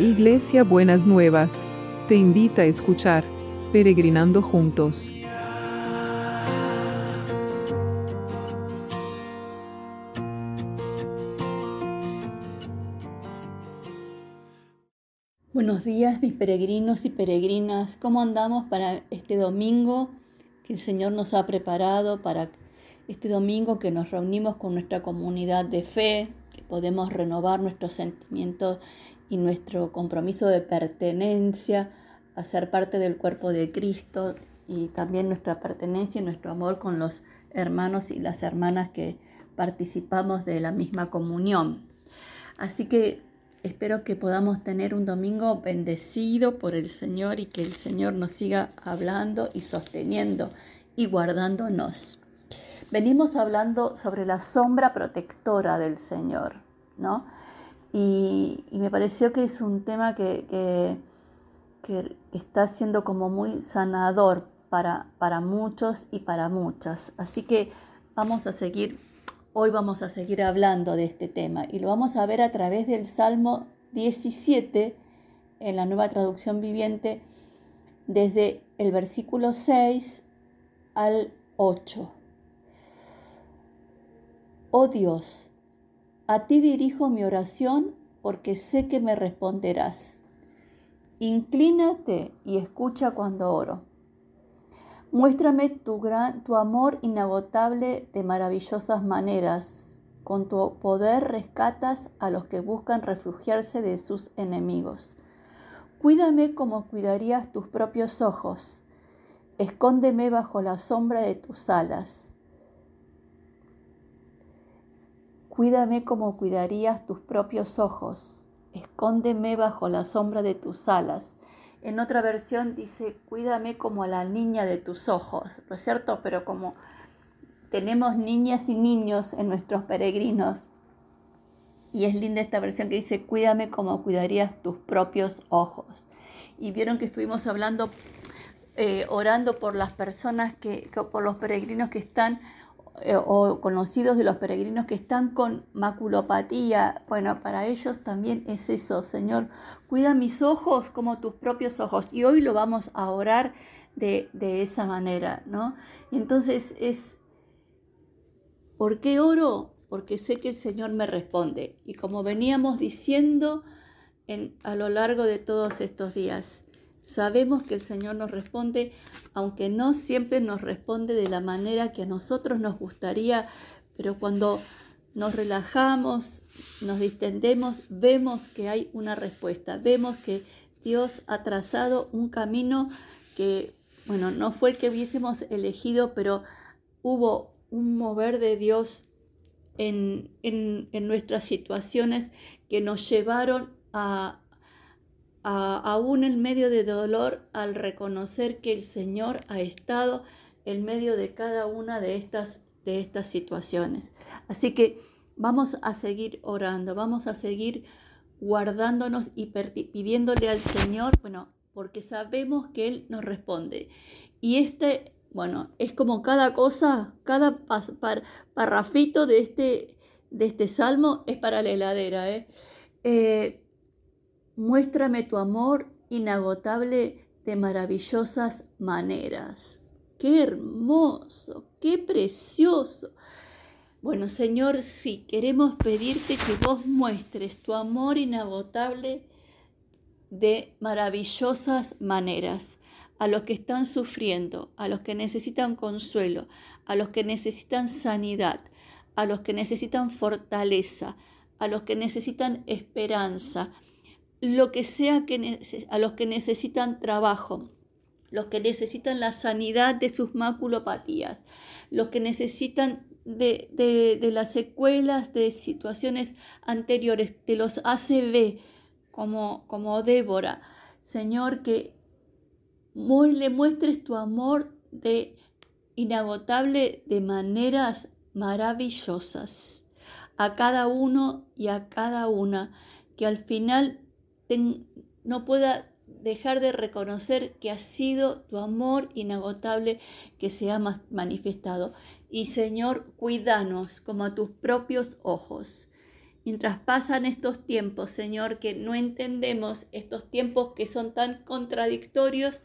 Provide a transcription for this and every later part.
Iglesia Buenas Nuevas, te invita a escuchar Peregrinando Juntos. Buenos días mis peregrinos y peregrinas, ¿cómo andamos para este domingo que el Señor nos ha preparado para este domingo que nos reunimos con nuestra comunidad de fe, que podemos renovar nuestros sentimientos y nuestro compromiso de pertenencia a ser parte del cuerpo de Cristo y también nuestra pertenencia y nuestro amor con los hermanos y las hermanas que participamos de la misma comunión. Así que espero que podamos tener un domingo bendecido por el Señor y que el Señor nos siga hablando y sosteniendo y guardándonos. Venimos hablando sobre la sombra protectora del Señor, ¿no? Y, me pareció que es un tema que, que, está siendo como muy sanador para, para muchos y para muchas. Así que vamos a seguir, hoy vamos a seguir hablando de este tema y lo vamos a ver a través del Salmo 17 en la nueva traducción viviente desde el versículo 6 al 8. Oh Dios, a ti dirijo mi oración porque sé que me responderás. Inclínate y escucha cuando oro. Muéstrame tu, gran, tu amor inagotable de maravillosas maneras. Con tu poder rescatas a los que buscan refugiarse de sus enemigos. Cuídame como cuidarías tus propios ojos. Escóndeme bajo la sombra de tus alas. Cuídame como cuidarías tus propios ojos. Escóndeme bajo la sombra de tus alas. En otra versión dice, cuídame como la niña de tus ojos, ¿no es cierto? Pero como tenemos niñas y niños en nuestros peregrinos, y es linda esta versión que dice, cuídame como cuidarías tus propios ojos. Y vieron que estuvimos hablando, eh, orando por las personas, que, por los peregrinos que están eh, o conocidos de los peregrinos que están con maculopatía. Bueno, para ellos también es eso, Señor. Cuida mis ojos como tus propios ojos. Y hoy lo vamos a orar de, de esa manera, ¿no? Y entonces es, ¿por qué oro? Porque sé que el Señor me responde. Y como veníamos diciendo en, a lo largo de todos estos días, Sabemos que el Señor nos responde, aunque no siempre nos responde de la manera que a nosotros nos gustaría, pero cuando nos relajamos, nos distendemos, vemos que hay una respuesta, vemos que Dios ha trazado un camino que, bueno, no fue el que hubiésemos elegido, pero hubo un mover de Dios en, en, en nuestras situaciones que nos llevaron a, aún en medio de dolor, al reconocer que el Señor ha estado en medio de cada una de estas, de estas situaciones. Así que vamos a seguir orando, vamos a seguir guardándonos y pidiéndole al Señor, bueno, porque sabemos que Él nos responde. Y este, bueno, es como cada cosa, cada parrafito de este, de este salmo es para la heladera. ¿eh? eh Muéstrame tu amor inagotable de maravillosas maneras. Qué hermoso, qué precioso. Bueno, Señor, sí, queremos pedirte que vos muestres tu amor inagotable de maravillosas maneras a los que están sufriendo, a los que necesitan consuelo, a los que necesitan sanidad, a los que necesitan fortaleza, a los que necesitan esperanza, lo que sea que a los que necesitan trabajo, los que necesitan la sanidad de sus maculopatías, los que necesitan de, de, las secuelas de situaciones anteriores, de los ACV, como, como Débora. Señor, que le muestres tu amor de inagotable de maneras maravillosas a cada uno y a cada una, que al final no pueda dejar de reconocer que ha sido tu amor inagotable que se ha manifestado. Y Señor, cuídanos como a tus propios ojos. mientras pasan estos tiempos, Señor, que no entendemos estos tiempos que son tan contradictorios,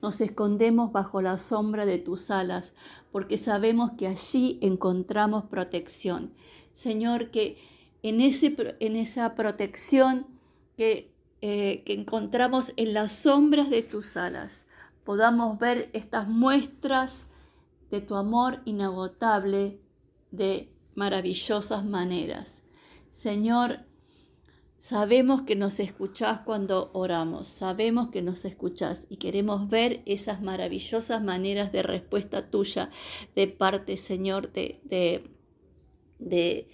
nos escondemos bajo la sombra de tus alas, porque sabemos que allí encontramos protección. Señor, que en, ese, en esa protección que, eh, que encontramos en las sombras de tus alas, podamos ver estas muestras de tu amor inagotable de maravillosas maneras. Señor, sabemos que nos escuchás cuando oramos, sabemos que nos escuchás y queremos ver esas maravillosas maneras de respuesta tuya de parte, Señor, de, de,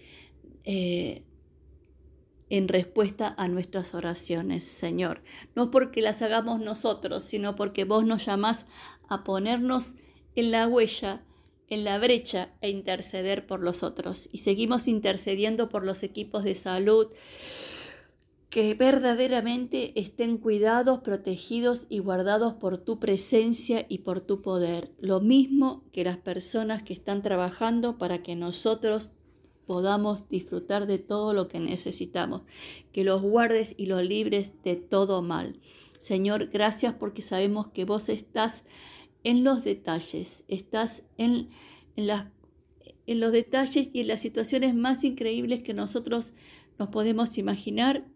eh, en respuesta a nuestras oraciones, Señor. No porque las hagamos nosotros, sino porque vos nos llamás a ponernos en la huella en la brecha e interceder por los otros. Y seguimos intercediendo por los equipos de salud que verdaderamente estén cuidados, protegidos y guardados por tu presencia y por tu poder. Lo mismo que las personas que están trabajando para que nosotros podamos disfrutar de todo lo que necesitamos. Que los guardes y los libres de todo mal. Señor, gracias porque sabemos que vos estás en los detalles, estás en, las, en los detalles y en las situaciones más increíbles que nosotros nos podemos imaginar.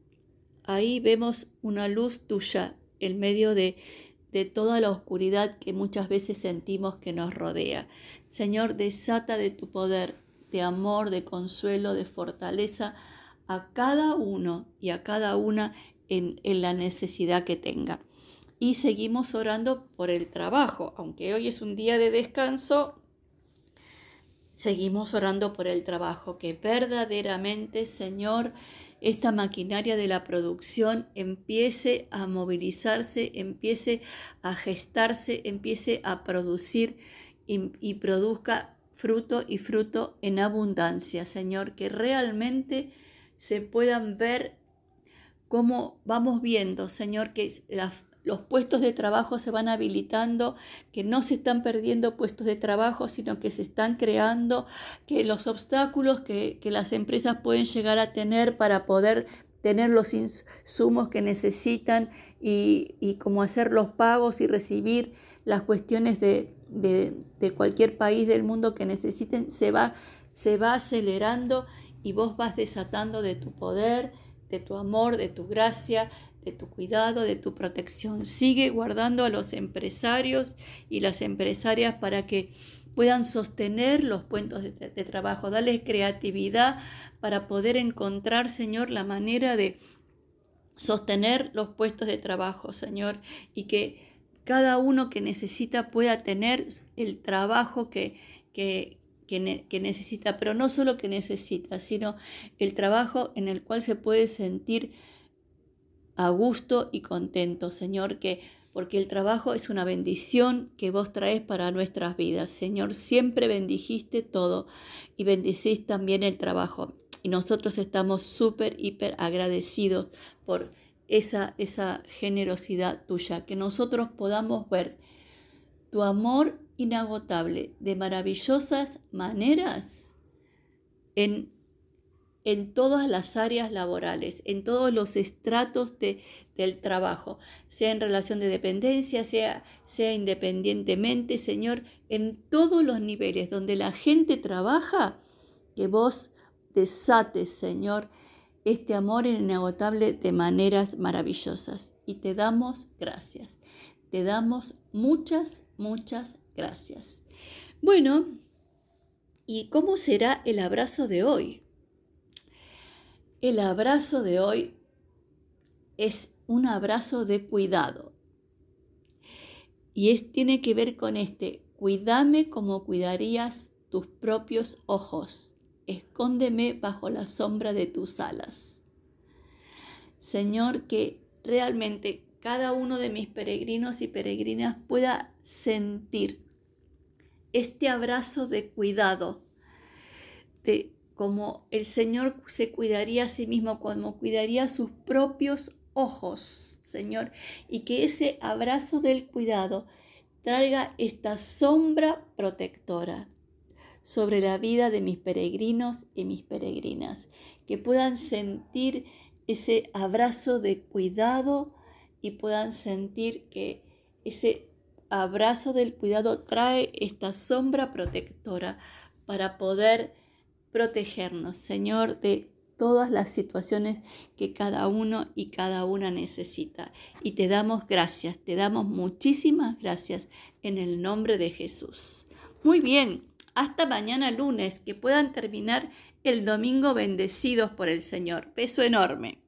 Ahí vemos una luz tuya en medio de, de toda la oscuridad que muchas veces sentimos que nos rodea. Señor, desata de tu poder, de amor, de consuelo, de fortaleza a cada uno y a cada una en, la necesidad que tenga y seguimos orando por el trabajo. Aunque hoy es un día de descanso, seguimos orando por el trabajo. Que verdaderamente, Señor, esta maquinaria de la producción empiece a movilizarse, empiece a gestarse, empiece a producir y produzca fruto y fruto en abundancia, Señor, que realmente se puedan ver cómo vamos viendo, Señor, que los puestos de trabajo se van habilitando, que no se están perdiendo puestos de trabajo, sino que se están creando, que los obstáculos que, las empresas pueden llegar a tener para poder tener los insumos que necesitan y, y cómo hacer los pagos y recibir las cuestiones de, cualquier país del mundo que necesiten, se va, se va acelerando y vos vas desatando de tu poder, de tu amor, de tu gracia, de tu cuidado, de tu protección. Sigue guardando a los empresarios y las empresarias para que puedan sostener los puestos de, trabajo. Dale creatividad para poder encontrar, Señor, la manera de sostener los puestos de trabajo, Señor, y que cada uno que necesita pueda tener el trabajo que, que, que, necesita, pero no solo que necesita, sino el trabajo en el cual se puede sentir a gusto y contento, Señor, que porque el trabajo es una bendición que vos traes para nuestras vidas. Señor, siempre bendijiste todo y bendicís también el trabajo. Y nosotros estamos súper, hiper agradecidos por esa, esa generosidad tuya, que nosotros podamos ver tu amor inagotable de maravillosas maneras en en todas las áreas laborales, en todos los estratos del trabajo, sea en relación de dependencia, sea, sea independientemente, Señor, en todos los niveles donde la gente trabaja, que vos desates, Señor, este amor inagotable de maneras maravillosas. Y te damos gracias. Te damos muchas, muchas gracias. Bueno, ¿y cómo será el abrazo de hoy? El abrazo de hoy es un abrazo de cuidado. Y es, tiene que ver con este, cuídame como cuidarías tus propios ojos, escóndeme bajo la sombra de tus alas. Señor, que realmente cada uno de mis peregrinos y peregrinas pueda sentir este abrazo de cuidado, de como el Señor se cuidaría a sí mismo, como cuidaría sus propios ojos, Señor, y que ese abrazo del cuidado traiga esta sombra protectora. Sobre la vida de mis peregrinos y mis peregrinas, que puedan sentir ese abrazo de cuidado y puedan sentir que ese abrazo del cuidado trae esta sombra protectora para poder protegernos, Señor, de todas las situaciones que cada uno y cada una necesita. Y te damos gracias, te damos muchísimas gracias en el nombre de Jesús. Muy bien, hasta mañana lunes, que puedan terminar el domingo bendecidos por el Señor. Beso enorme.